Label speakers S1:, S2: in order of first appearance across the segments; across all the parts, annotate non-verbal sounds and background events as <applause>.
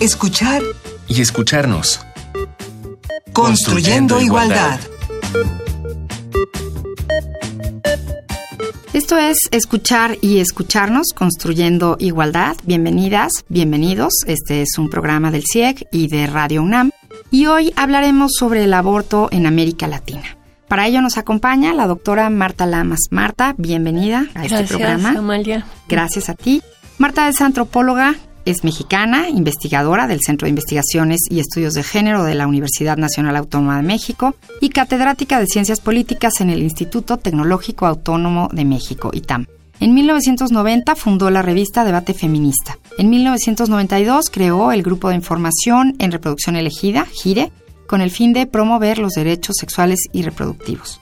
S1: escuchar
S2: y escucharnos.
S1: Construyendo, igualdad.
S3: Esto es escuchar y escucharnos, construyendo igualdad. Bienvenidas, bienvenidos. Este es un programa del CIEG y de Radio UNAM. Y hoy hablaremos sobre el aborto en América Latina. Para ello nos acompaña la doctora Marta Lamas. Marta, bienvenida a este programa.
S4: Gracias, Amalia.
S3: Gracias a ti. Marta es antropóloga, es mexicana, investigadora del Centro de Investigaciones y Estudios de Género de la Universidad Nacional Autónoma de México y catedrática de Ciencias Políticas en el Instituto Tecnológico Autónomo de México, ITAM. En 1990 fundó la revista Debate Feminista. En 1992 creó el Grupo de Información en Reproducción Elegida, GIRE, con el fin de promover los derechos sexuales y reproductivos.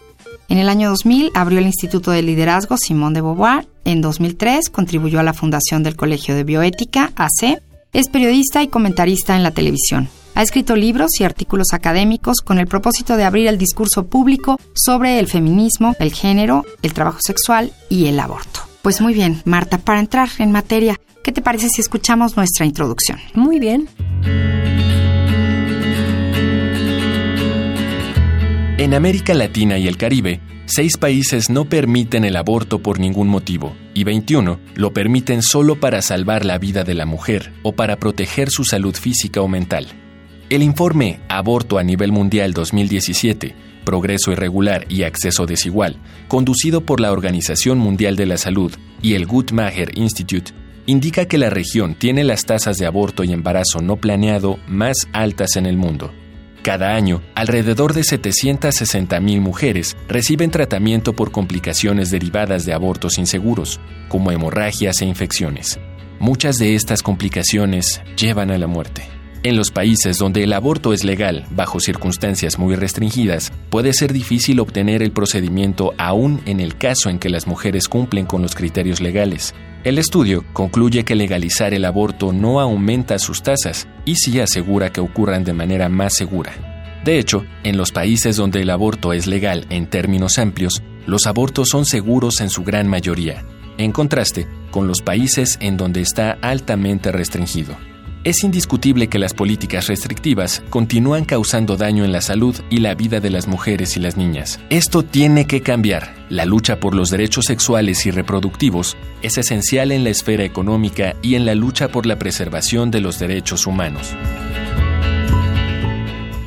S3: En el año 2000 abrió el Instituto de Liderazgo Simón de Beauvoir. En 2003 contribuyó a la fundación del Colegio de Bioética, AC. Es periodista y comentarista en la televisión. Ha escrito libros y artículos académicos con el propósito de abrir el discurso público sobre el feminismo, el género, el trabajo sexual y el aborto. Pues muy bien, Marta, para entrar en materia, ¿qué te parece si escuchamos nuestra introducción?
S4: Muy bien.
S2: En América Latina y el Caribe, seis países no permiten el aborto por ningún motivo y 21 lo permiten solo para salvar la vida de la mujer o para proteger su salud física o mental. El informe Aborto a nivel mundial 2017, Progreso Irregular y Acceso Desigual, conducido por la Organización Mundial de la Salud y el Guttmacher Institute, indica que la región tiene las tasas de aborto y embarazo no planeado más altas en el mundo. Cada año, alrededor de 760.000 mujeres reciben tratamiento por complicaciones derivadas de abortos inseguros, como hemorragias e infecciones. Muchas de estas complicaciones llevan a la muerte. En los países donde el aborto es legal, bajo circunstancias muy restringidas, puede ser difícil obtener el procedimiento aún en el caso en que las mujeres cumplen con los criterios legales. El estudio concluye que legalizar el aborto no aumenta sus tasas y sí asegura que ocurran de manera más segura. De hecho, en los países donde el aborto es legal en términos amplios, los abortos son seguros en su gran mayoría, en contraste con los países en donde está altamente restringido. Es indiscutible que las políticas restrictivas continúan causando daño en la salud y la vida de las mujeres y las niñas. Esto tiene que cambiar. La lucha por los derechos sexuales y reproductivos es esencial en la esfera económica y en la lucha por la preservación de los derechos humanos.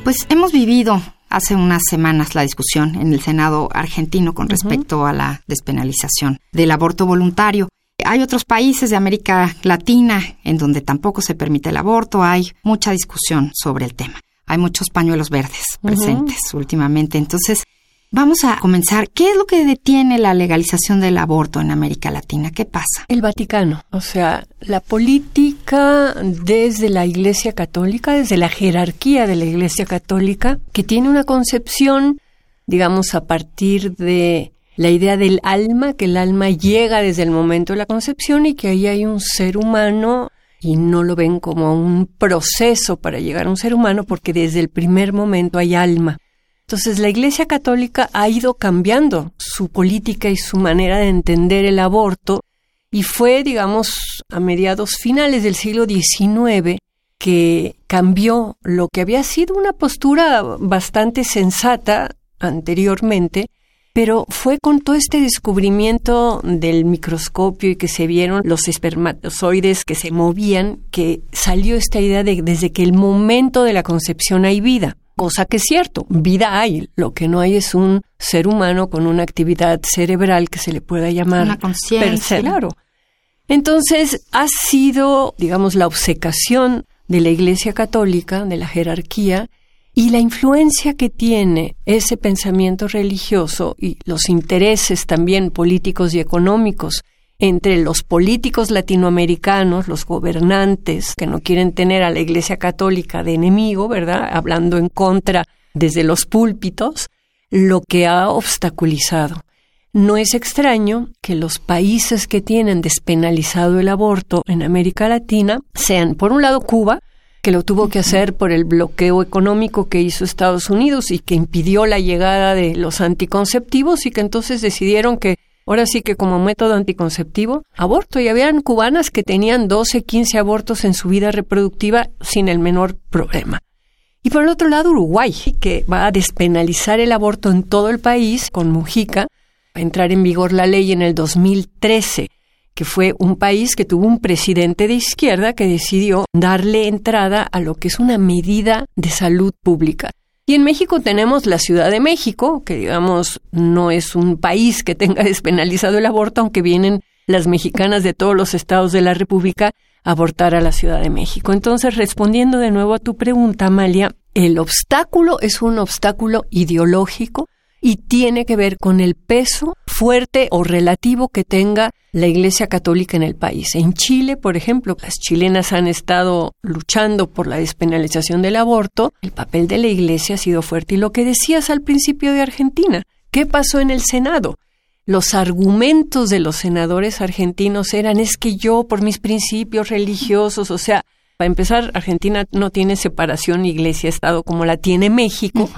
S3: Pues hemos vivido hace unas semanas la discusión en el Senado argentino con respecto a la despenalización del aborto voluntario. Hay otros países de América Latina en donde tampoco se permite el aborto, hay mucha discusión sobre el tema. Hay muchos pañuelos verdes presentes últimamente. Entonces, vamos a comenzar. ¿Qué es lo que detiene la legalización del aborto en América Latina? ¿Qué pasa?
S4: El Vaticano, o sea, la política desde la Iglesia Católica, desde la jerarquía de la Iglesia Católica, que tiene una concepción, digamos, a partir de la idea del alma, que el alma llega desde el momento de la concepción y que ahí hay un ser humano y no lo ven como un proceso para llegar a un ser humano porque desde el primer momento hay alma. Entonces la Iglesia Católica ha ido cambiando su política y su manera de entender el aborto y fue, digamos, a mediados finales del siglo XIX que cambió lo que había sido una postura bastante sensata anteriormente pero fue con todo este descubrimiento del microscopio y que se vieron los espermatozoides que se movían que salió esta idea de desde que el momento de la concepción hay vida. Cosa que es cierto, vida hay, lo que no hay es un ser humano con una actividad cerebral que se le pueda llamar
S3: una conciencia.
S4: Claro. Entonces ha sido, digamos, la obcecación de la Iglesia Católica, de la jerarquía, y la influencia que tiene ese pensamiento religioso y los intereses también políticos y económicos entre los políticos latinoamericanos, los gobernantes que no quieren tener a la Iglesia Católica de enemigo, ¿verdad? Hablando en contra desde los púlpitos, lo que ha obstaculizado. No es extraño que los países que tienen despenalizado el aborto en América Latina sean, por un lado, Cuba, que lo tuvo que hacer por el bloqueo económico que hizo Estados Unidos y que impidió la llegada de los anticonceptivos y que entonces decidieron que ahora sí que como método anticonceptivo, aborto. Y habían cubanas que tenían 12, 15 abortos en su vida reproductiva sin el menor problema. Y por el otro lado, Uruguay, que va a despenalizar el aborto en todo el país con Mujica, va a entrar en vigor la ley en el 2013 que fue un país que tuvo un presidente de izquierda que decidió darle entrada a lo que es una medida de salud pública. Y en México tenemos la Ciudad de México, que digamos no es un país que tenga <laughs> despenalizado el aborto, aunque vienen las mexicanas de todos los estados de la República a abortar a la Ciudad de México. Entonces, respondiendo de nuevo a tu pregunta, Amalia, el obstáculo es un obstáculo ideológico y tiene que ver con el peso fuerte o relativo que tenga la Iglesia Católica en el país. En Chile, por ejemplo, las chilenas han estado luchando por la despenalización del aborto, el papel de la Iglesia ha sido fuerte. Y lo que decías al principio de Argentina, ¿qué pasó en el Senado? Los argumentos de los senadores argentinos eran es que yo por mis principios religiosos, o sea, para empezar, Argentina no tiene separación iglesia-estado como la tiene México.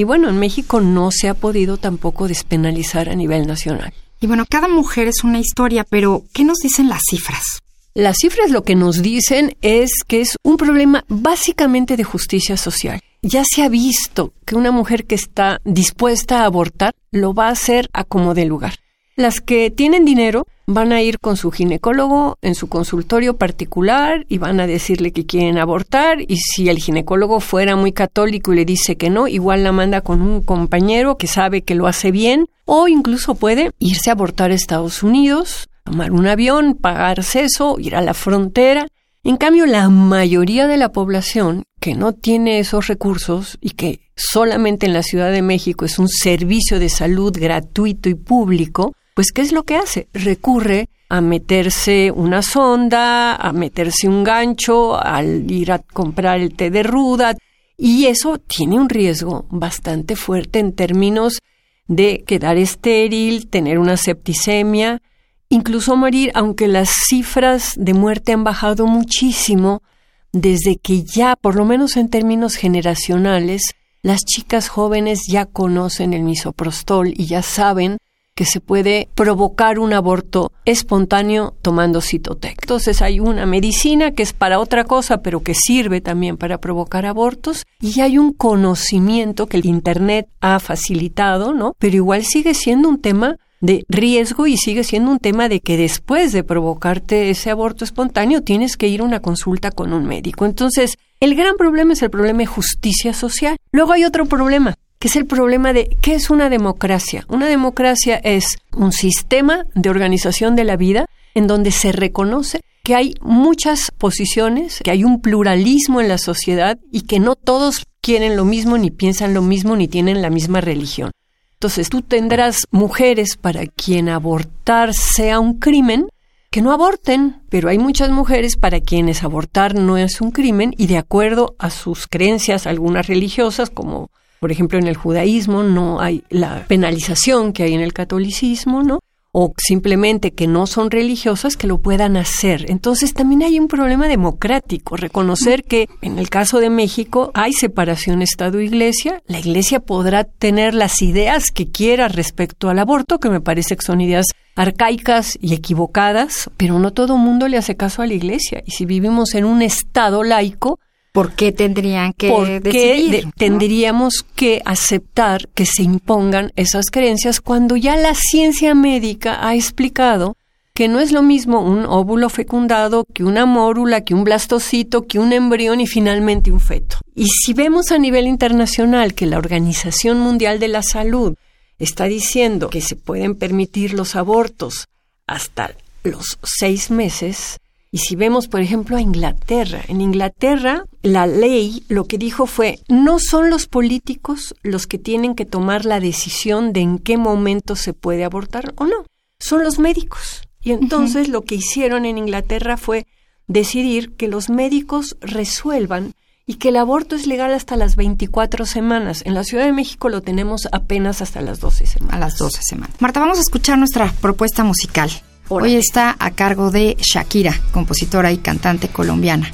S4: Y bueno, en México no se ha podido tampoco despenalizar a nivel nacional.
S3: Y bueno, cada mujer es una historia, pero ¿qué nos dicen las cifras?
S4: Las cifras lo que nos dicen es que es un problema básicamente de justicia social. Ya se ha visto que una mujer que está dispuesta a abortar lo va a hacer a como de lugar. Las que tienen dinero van a ir con su ginecólogo en su consultorio particular y van a decirle que quieren abortar y si el ginecólogo fuera muy católico y le dice que no, igual la manda con un compañero que sabe que lo hace bien o incluso puede irse a abortar a Estados Unidos, tomar un avión, pagar eso, ir a la frontera. En cambio, la mayoría de la población que no tiene esos recursos y que solamente en la Ciudad de México es un servicio de salud gratuito y público, pues ¿qué es lo que hace? Recurre a meterse una sonda, a meterse un gancho, al ir a comprar el té de ruda, y eso tiene un riesgo bastante fuerte en términos de quedar estéril, tener una septicemia, incluso morir, aunque las cifras de muerte han bajado muchísimo desde que ya, por lo menos en términos generacionales, las chicas jóvenes ya conocen el misoprostol y ya saben que se puede provocar un aborto espontáneo tomando citotec. Entonces hay una medicina que es para otra cosa, pero que sirve también para provocar abortos y hay un conocimiento que el Internet ha facilitado, ¿no? Pero igual sigue siendo un tema de riesgo y sigue siendo un tema de que después de provocarte ese aborto espontáneo tienes que ir a una consulta con un médico. Entonces, el gran problema es el problema de justicia social. Luego hay otro problema, que es el problema de qué es una democracia. Una democracia es un sistema de organización de la vida en donde se reconoce que hay muchas posiciones, que hay un pluralismo en la sociedad y que no todos quieren lo mismo, ni piensan lo mismo, ni tienen la misma religión. Entonces tú tendrás mujeres para quien abortar sea un crimen, que no aborten, pero hay muchas mujeres para quienes abortar no es un crimen y de acuerdo a sus creencias, algunas religiosas, como por ejemplo, en el judaísmo no hay la penalización que hay en el catolicismo, ¿no? O simplemente que no son religiosas que lo puedan hacer. Entonces también hay un problema democrático, reconocer que en el caso de México hay separación Estado-Iglesia, la Iglesia podrá tener las ideas que quiera respecto al aborto, que me parece que son ideas arcaicas y equivocadas, pero no todo mundo le hace caso a la Iglesia. Y si vivimos en un Estado laico,
S3: ¿Por qué tendrían que decidir?
S4: tendríamos que aceptar que se impongan esas creencias cuando ya la ciencia médica ha explicado que no es lo mismo un óvulo fecundado que una mórula, que un blastocito, que un embrión y finalmente un feto. Y si vemos a nivel internacional que la Organización Mundial de la Salud está diciendo que se pueden permitir los abortos hasta los seis meses, y si vemos, por ejemplo, a Inglaterra, en Inglaterra la ley lo que dijo fue, no son los políticos los que tienen que tomar la decisión de en qué momento se puede abortar o no, son los médicos. Y entonces lo que hicieron en Inglaterra fue decidir que los médicos resuelvan y que el aborto es legal hasta las 24 semanas. En la Ciudad de México lo tenemos apenas hasta las 12 semanas.
S3: A las 12 semanas. Marta, vamos a escuchar nuestra propuesta musical. Hoy está a cargo de Shakira, compositora y cantante colombiana.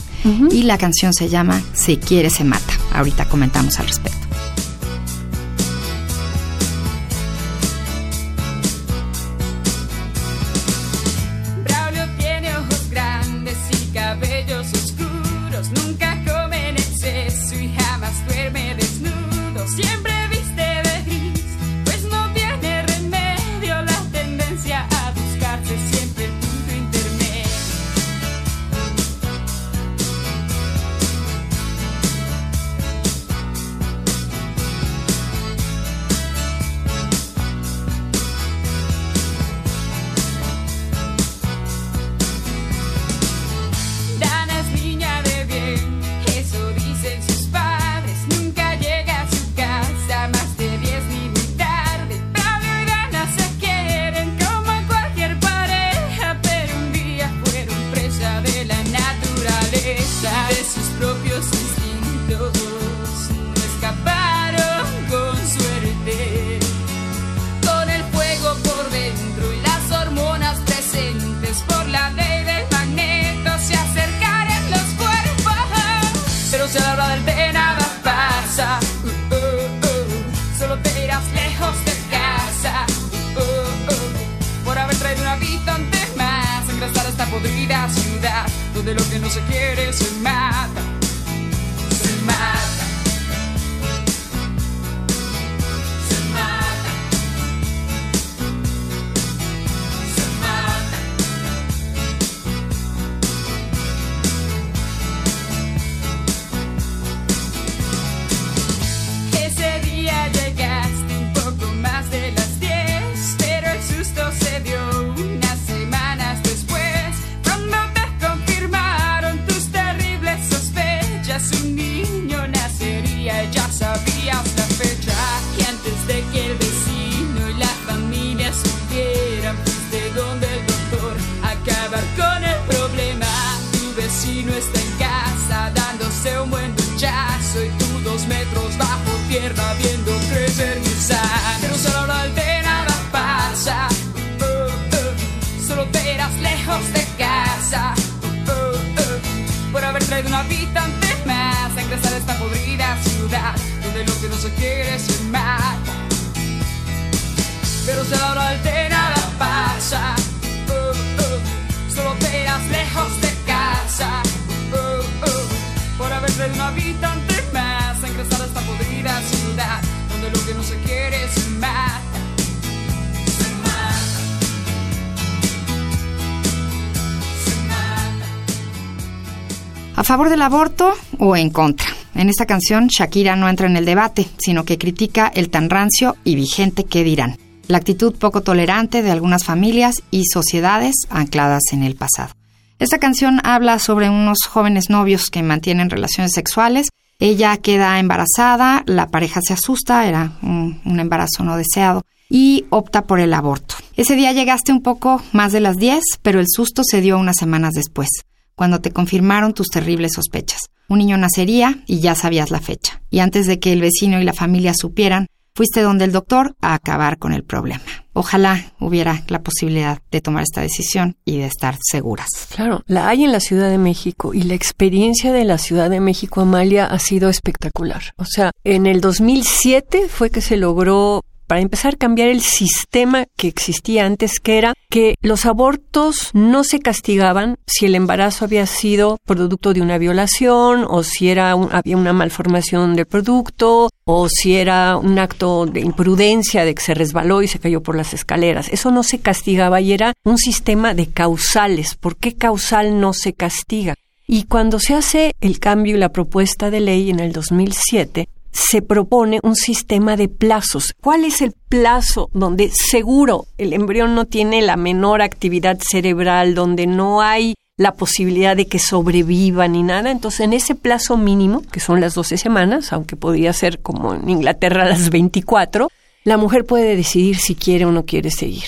S3: Y la canción se llama Se quiere, se mata. Ahorita comentamos al respecto. Favor del aborto o en contra? En esta canción, Shakira no entra en el debate, sino que critica el tan rancio y vigente que dirán, la actitud poco tolerante de algunas familias y sociedades ancladas en el pasado. Esta canción habla sobre unos jóvenes novios que mantienen relaciones sexuales. Ella queda embarazada, la pareja se asusta, era un, embarazo no deseado, y opta por el aborto. Ese día llegaste un poco más de las 10, pero el susto se dio unas semanas después cuando te confirmaron tus terribles sospechas. Un niño nacería y ya sabías la fecha. Y antes de que el vecino y la familia supieran, fuiste donde el doctor a acabar con el problema. Ojalá hubiera la posibilidad de tomar esta decisión y de estar seguras.
S4: Claro, la hay en la Ciudad de México y la experiencia de la Ciudad de México, Amalia, ha sido espectacular. O sea, en el 2007 fue que se logró para empezar, cambiar el sistema que existía antes, que era que los abortos no se castigaban si el embarazo había sido producto de una violación o si era un- había una malformación del producto o si era un acto de imprudencia de que se resbaló y se cayó por las escaleras. Eso no se castigaba y era un sistema de causales. ¿Por qué causal no se castiga? Y cuando se hace el cambio y la propuesta de ley en el 2007, se propone un sistema de plazos. ¿Cuál es el plazo donde seguro el embrión no tiene la menor actividad cerebral, donde no hay la posibilidad de que sobreviva ni nada? Entonces, en ese plazo mínimo, que son las 12 semanas, aunque podría ser como en Inglaterra las 24, la mujer puede decidir si quiere o no quiere seguir.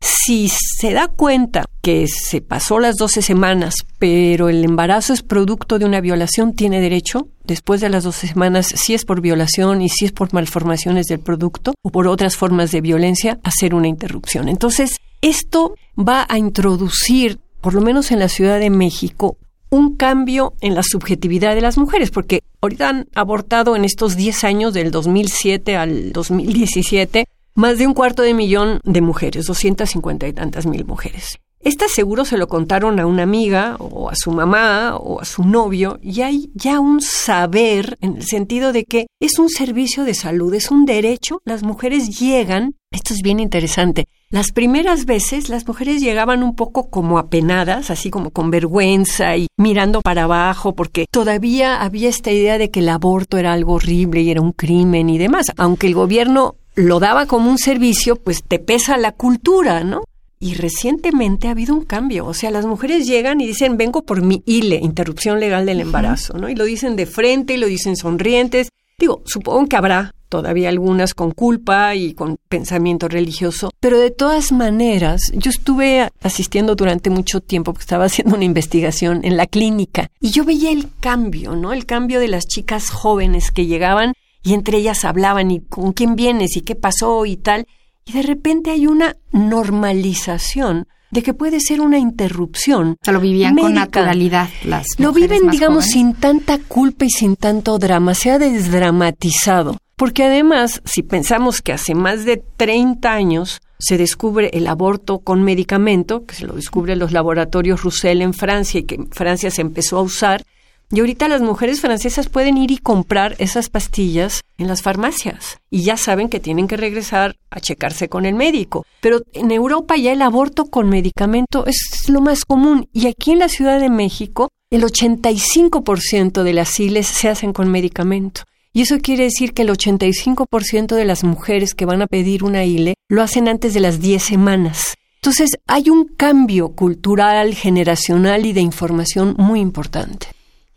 S4: Si se da cuenta que se pasó las 12 semanas, pero el embarazo es producto de una violación, tiene derecho, después de las 12 semanas, si es por violación y si es por malformaciones del producto o por otras formas de violencia, hacer una interrupción. Entonces, esto va a introducir, por lo menos en la Ciudad de México, un cambio en la subjetividad de las mujeres, porque ahorita han abortado en estos 10 años, del 2007 al 2017, más de un cuarto de millón de mujeres, 250 y tantas mil mujeres. Estas seguro se lo contaron a una amiga o a su mamá o a su novio y hay ya un saber en el sentido de que es un servicio de salud, es un derecho. Las mujeres llegan, esto es bien interesante, las primeras veces las mujeres llegaban un poco como apenadas, así como con vergüenza y mirando para abajo porque todavía había esta idea de que el aborto era algo horrible y era un crimen y demás. Aunque el gobierno lo daba como un servicio, pues te pesa la cultura, ¿no? Y recientemente ha habido un cambio. O sea, las mujeres llegan y dicen, vengo por mi ILE, interrupción legal del embarazo, ¿no? Y lo dicen de frente y lo dicen sonrientes. Digo, supongo que habrá todavía algunas con culpa y con pensamiento religioso, pero de todas maneras, yo estuve asistiendo durante mucho tiempo, porque estaba <laughs> haciendo una investigación en la clínica, y yo veía el cambio, ¿no? El cambio de las chicas jóvenes que llegaban y entre ellas hablaban y con quién vienes y qué pasó y tal, y de repente hay una normalización de que puede ser una interrupción.
S3: O sea, lo vivían con naturalidad las
S4: Lo viven, digamos, sin tanta culpa y sin tanto drama. Se ha desdramatizado. Porque además, si pensamos que hace más de 30 años se descubre el aborto con medicamento, que se lo descubre los laboratorios Roussel en Francia y que en Francia se empezó a usar, y ahorita las mujeres francesas pueden ir y comprar esas pastillas en las farmacias y ya saben que tienen que regresar a checarse con el médico. Pero en Europa ya el aborto con medicamento es lo más común y aquí en la Ciudad de México el 85% de las ILES se hacen con medicamento. Y eso quiere decir que el 85% de las mujeres que van a pedir una ILE lo hacen antes de las 10 semanas. Entonces hay un cambio cultural, generacional y de información muy importante.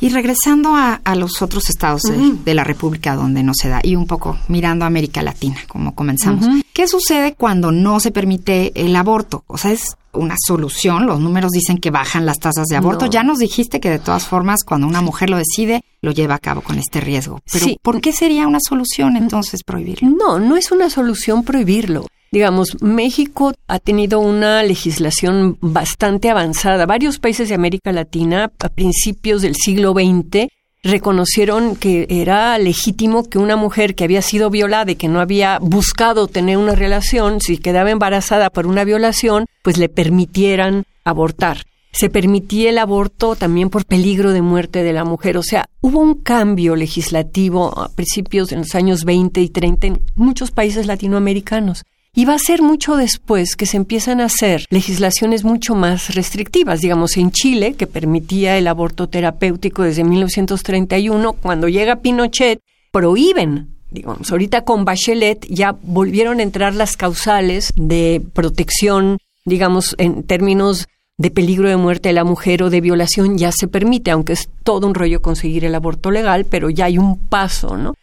S3: Y regresando a, los otros estados de, la República donde no se da, y un poco mirando a América Latina, como comenzamos, ¿qué sucede cuando no se permite el aborto? O sea, es una solución, los números dicen que bajan las tasas de aborto. Ya nos dijiste que de todas formas, cuando una mujer lo decide, lo lleva a cabo con este riesgo. Pero ¿por qué sería una solución entonces prohibirlo?
S4: No, no es una solución prohibirlo. Digamos, México ha tenido una legislación bastante avanzada. Varios países de América Latina a principios del siglo XX reconocieron que era legítimo que una mujer que había sido violada y que no había buscado tener una relación, si quedaba embarazada por una violación, pues le permitieran abortar. Se permitía el aborto también por peligro de muerte de la mujer. O sea, hubo un cambio legislativo a principios de los años 20 y 30 en muchos países latinoamericanos. Y va a ser mucho después que se empiezan a hacer legislaciones mucho más restrictivas. Digamos, en Chile, que permitía el aborto terapéutico desde 1931, cuando llega Pinochet, prohíben digamos, ahorita con Bachelet ya volvieron a entrar las causales de protección, digamos, en términos de peligro de muerte de la mujer o de violación, ya se permite, aunque es todo un rollo conseguir el aborto legal, pero ya hay un paso, ¿no?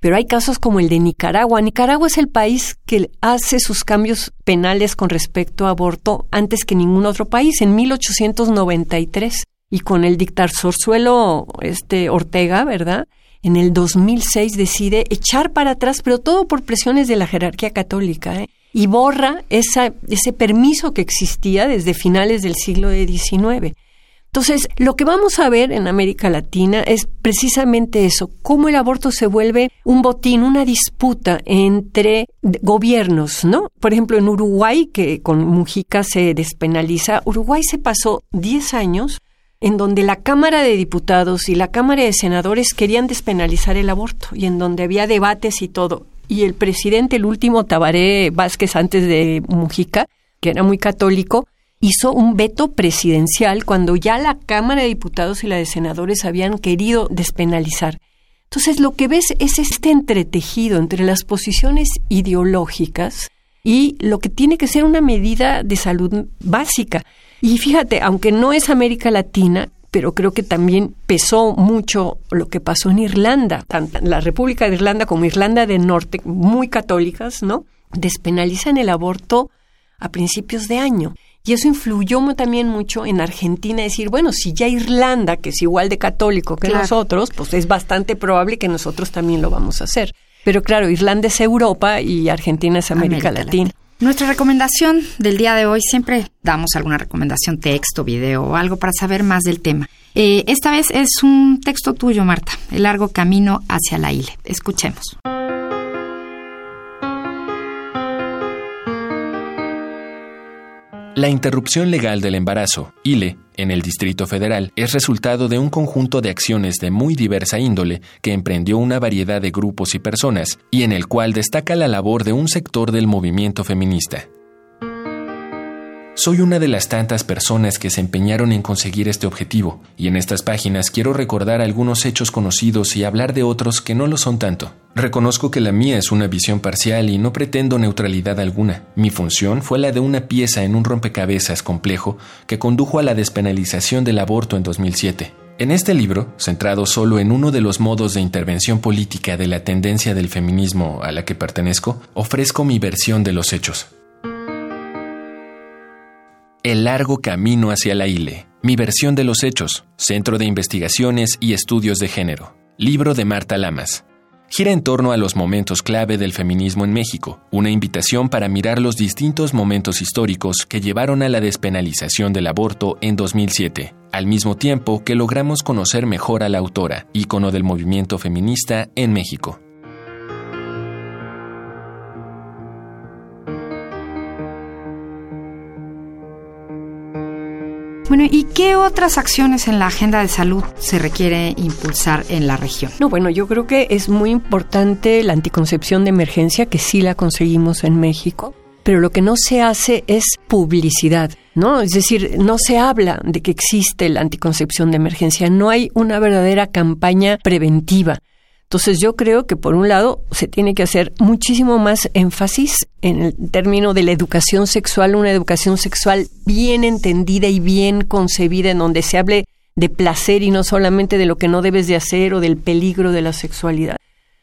S4: Pero hay casos como el de Nicaragua. Nicaragua es el país que hace sus cambios penales con respecto a aborto antes que ningún otro país, en 1893. Y con el dictar Sorzuelo este, Ortega, ¿verdad? En el 2006 decide echar para atrás, pero todo por presiones de la jerarquía católica, ¿eh? y borra esa, ese permiso que existía desde finales del siglo XIX. Entonces, lo que vamos a ver en América Latina es precisamente eso, cómo el aborto se vuelve un botín, una disputa entre gobiernos, ¿no? Por ejemplo, en Uruguay, que con Mujica se despenaliza, Uruguay se pasó 10 años en donde la Cámara de Diputados y la Cámara de Senadores querían despenalizar el aborto y en donde había debates y todo. Y el presidente, el último Tabaré Vázquez antes de Mujica, que era muy católico, hizo un veto presidencial cuando ya la Cámara de Diputados y la de Senadores habían querido despenalizar. Entonces lo que ves es este entretejido entre las posiciones ideológicas y lo que tiene que ser una medida de salud básica. Y fíjate, aunque no es América Latina, pero creo que también pesó mucho lo que pasó en Irlanda, tanto la República de Irlanda como Irlanda del Norte, muy católicas, ¿no? Despenalizan el aborto a principios de año. Y eso influyó también mucho en Argentina, decir, bueno, si ya Irlanda, que es igual de católico que nosotros, pues es bastante probable que nosotros también lo vamos a hacer. Pero claro, Irlanda es Europa y Argentina es América, Latina.
S3: Nuestra recomendación del día de hoy, siempre damos alguna recomendación, texto, video o algo para saber más del tema. Eh, esta vez es un texto tuyo, Marta, El largo camino hacia la ILE. Escuchemos.
S2: La interrupción legal del embarazo, ILE, en el Distrito Federal, es resultado de un conjunto de acciones de muy diversa índole que emprendió una variedad de grupos y personas, y en el cual destaca la labor de un sector del movimiento feminista. Soy una de las tantas personas que se empeñaron en conseguir este objetivo, y en estas páginas quiero recordar algunos hechos conocidos y hablar de otros que no lo son tanto. Reconozco que la mía es una visión parcial y no pretendo neutralidad alguna. Mi función fue la de una pieza en un rompecabezas complejo que condujo a la despenalización del aborto en 2007. En este libro, centrado solo en uno de los modos de intervención política de la tendencia del feminismo a la que pertenezco, ofrezco mi versión de los hechos. El largo camino hacia la ILE, mi versión de los hechos, Centro de Investigaciones y Estudios de Género, libro de Marta Lamas, gira en torno a los momentos clave del feminismo en México, una invitación para mirar los distintos momentos históricos que llevaron a la despenalización del aborto en 2007, al mismo tiempo que logramos conocer mejor a la autora, ícono del movimiento feminista en México.
S3: Bueno, ¿y qué otras acciones en la agenda de salud se requiere impulsar en la región?
S4: No, bueno, yo creo que es muy importante la anticoncepción de emergencia, que sí la conseguimos en México, pero lo que no se hace es publicidad. ¿No? Es decir, no se habla de que existe la anticoncepción de emergencia, no hay una verdadera campaña preventiva. Entonces yo creo que por un lado se tiene que hacer muchísimo más énfasis en el término de la educación sexual, una educación sexual bien entendida y bien concebida en donde se hable de placer y no solamente de lo que no debes de hacer o del peligro de la sexualidad.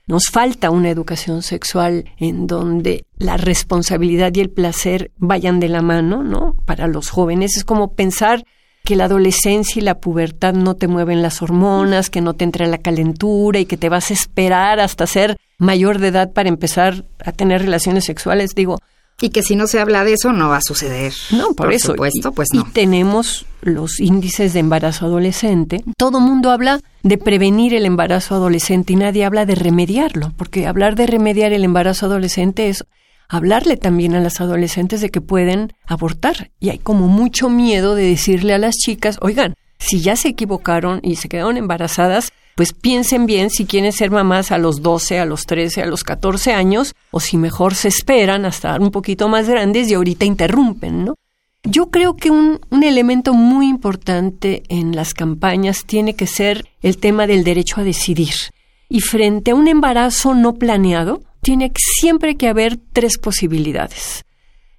S4: Nos falta una educación sexual en donde la responsabilidad y el placer vayan de la mano, ¿no? Para los jóvenes es como pensar que la adolescencia y la pubertad no te mueven las hormonas, que no te entra la calentura y que te vas a esperar hasta ser mayor de edad para empezar a tener relaciones sexuales, digo.
S3: Y que si no se habla de eso no va a suceder.
S4: No, por, eso.
S3: supuesto, pues no.
S4: Y tenemos los índices de embarazo adolescente. Todo mundo habla de prevenir el embarazo adolescente y nadie habla de remediarlo, porque hablar de remediar el embarazo adolescente es hablarle también a las adolescentes de que pueden abortar. Y hay como mucho miedo de decirle a las chicas, oigan, si ya se equivocaron y se quedaron embarazadas, pues piensen bien si quieren ser mamás a los 12, a los 13, a los 14 años, o si mejor se esperan hasta un poquito más grandes y ahorita interrumpen, ¿no? Yo creo que un, un, elemento muy importante en las campañas tiene que ser el tema del derecho a decidir. Y frente a un embarazo no planeado, tiene siempre que haber tres posibilidades.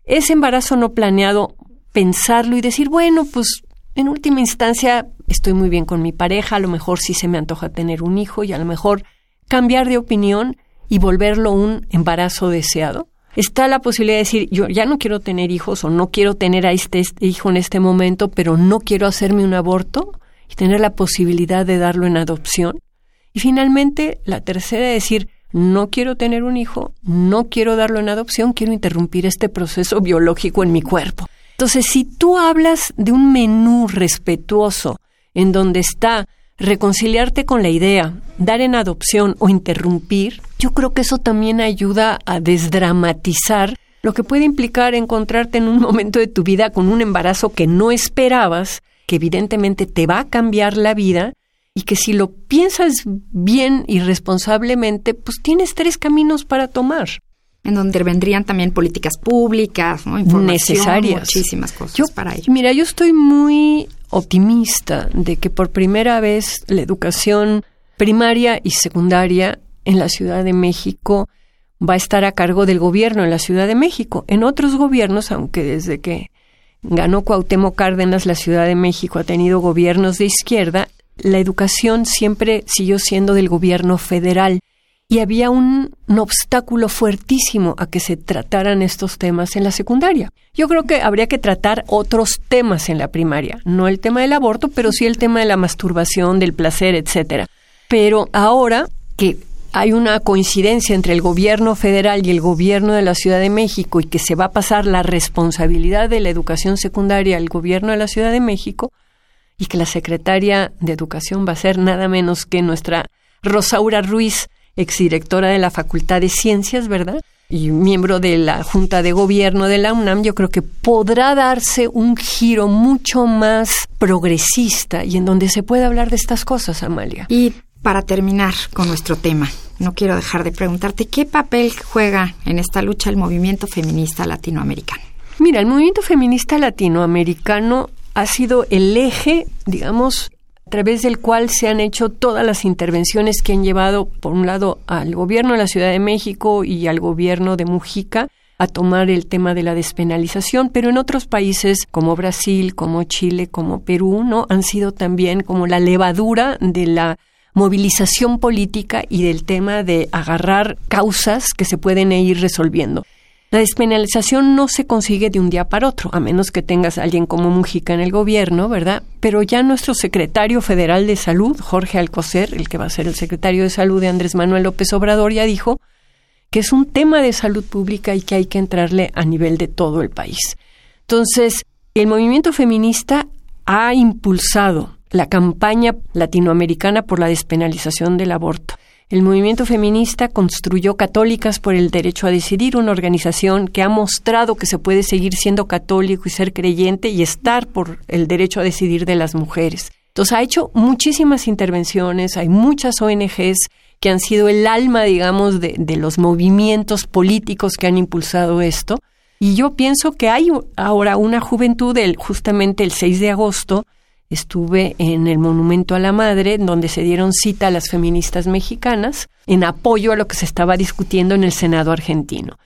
S4: Ese embarazo no planeado, pensarlo y decir, bueno, pues en última instancia estoy muy bien con mi pareja, a lo mejor sí se me antoja tener un hijo y a lo mejor cambiar de opinión y volverlo un embarazo deseado. Está la posibilidad de decir, yo ya no quiero tener hijos o no quiero tener a este, este hijo en este momento, pero no quiero hacerme un aborto y tener la posibilidad de darlo en adopción. Y finalmente, la tercera es decir, no quiero tener un hijo, no quiero darlo en adopción, quiero interrumpir este proceso biológico en mi cuerpo. Entonces, si tú hablas de un menú respetuoso en donde está reconciliarte con la idea, dar en adopción o interrumpir, yo creo que eso también ayuda a desdramatizar lo que puede implicar encontrarte en un momento de tu vida con un embarazo que no esperabas, que evidentemente te va a cambiar la vida y que si lo piensas bien y responsablemente, pues tienes tres caminos para tomar.
S3: En donde intervendrían también políticas públicas, ¿no?
S4: necesarias.
S3: Muchísimas cosas para ello.
S4: Mira, yo estoy muy optimista de que por primera vez la educación primaria y secundaria en la Ciudad de México va a estar a cargo del gobierno en la Ciudad de México. En otros gobiernos, aunque desde que ganó Cuauhtémoc Cárdenas la Ciudad de México ha tenido gobiernos de izquierda, la educación siempre siguió siendo del gobierno federal y había un, obstáculo fuertísimo a que se trataran estos temas en la secundaria. Yo creo que habría que tratar otros temas en la primaria, no el tema del aborto, pero sí el tema de la masturbación, del placer, etcétera. Pero ahora que hay una coincidencia entre el gobierno federal y el gobierno de la Ciudad de México y que se va a pasar la responsabilidad de la educación secundaria al gobierno de la Ciudad de México, y que la secretaria de Educación va a ser nada menos que nuestra Rosaura Ruiz, exdirectora de la Facultad de Ciencias, ¿verdad? Y miembro de la Junta de Gobierno de la UNAM, yo creo que podrá darse un giro mucho más progresista y en donde se pueda hablar de estas cosas, Amalia.
S3: Y para terminar con nuestro tema, no quiero dejar de preguntarte qué papel juega en esta lucha el movimiento feminista latinoamericano.
S4: Mira, el movimiento feminista latinoamericano ha sido el eje, digamos, a través del cual se han hecho todas las intervenciones que han llevado, por un lado, al gobierno de la Ciudad de México y al gobierno de Mujica a tomar el tema de la despenalización, pero en otros países como Brasil, como Chile, como Perú, ¿no? han sido también como la levadura de la movilización política y del tema de agarrar causas que se pueden ir resolviendo. La despenalización no se consigue de un día para otro, a menos que tengas a alguien como Mujica en el gobierno, ¿verdad? Pero ya nuestro secretario federal de salud, Jorge Alcocer, el que va a ser el secretario de salud de Andrés Manuel López Obrador, ya dijo que es un tema de salud pública y que hay que entrarle a nivel de todo el país. Entonces, el movimiento feminista ha impulsado la campaña latinoamericana por la despenalización del aborto. El movimiento feminista construyó Católicas por el Derecho a Decidir, una organización que ha mostrado que se puede seguir siendo católico y ser creyente y estar por el derecho a decidir de las mujeres. Entonces ha hecho muchísimas intervenciones, hay muchas ONGs que han sido el alma, digamos, de, de los movimientos políticos que han impulsado esto. Y yo pienso que hay ahora una juventud, el, justamente el 6 de agosto, estuve en el Monumento a la Madre, donde se dieron cita a las feministas mexicanas en apoyo a lo que se estaba discutiendo en el Senado argentino.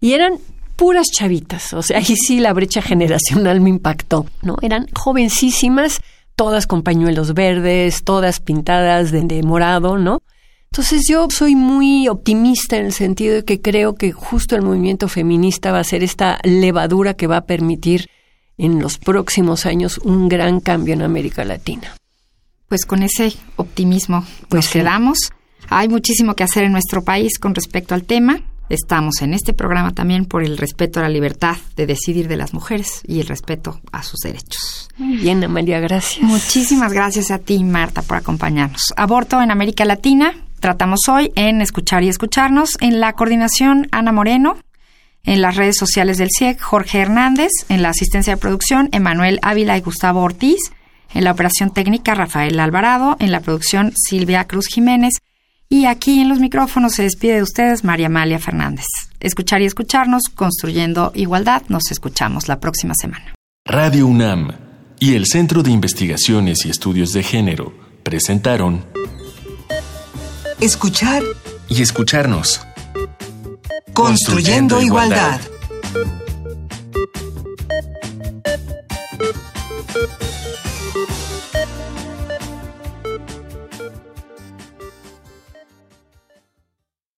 S4: Y eran puras chavitas, o sea, ahí sí la brecha generacional me impactó, ¿no? Eran jovencísimas, todas con pañuelos verdes, todas pintadas de, de morado, ¿no? Entonces yo soy muy optimista en el sentido de que creo que justo el movimiento feminista va a ser esta levadura que va a permitir en los próximos años un gran cambio en América Latina.
S3: Pues con ese optimismo pues nos quedamos. Hay muchísimo que hacer en nuestro país con respecto al tema. Estamos en este programa también por el respeto a la libertad de decidir de las mujeres y el respeto a sus derechos.
S4: Muy bien, Amalia, gracias.
S3: Muchísimas gracias a ti, Marta, por acompañarnos. Aborto en América Latina. Tratamos hoy en Escuchar y Escucharnos. En la coordinación, Ana Moreno, en las redes sociales del CIEC, Jorge Hernández, en la asistencia de producción, Emanuel Ávila y Gustavo Ortiz, en la operación técnica, Rafael Alvarado, en la producción, Silvia Cruz Jiménez, y aquí en los micrófonos se despide de ustedes María Amalia Fernández. Escuchar y escucharnos, construyendo igualdad, nos escuchamos la próxima semana.
S2: Radio UNAM y el Centro de Investigaciones y Estudios de Género presentaron
S5: Escuchar
S2: y escucharnos.
S5: Construyendo Igualdad.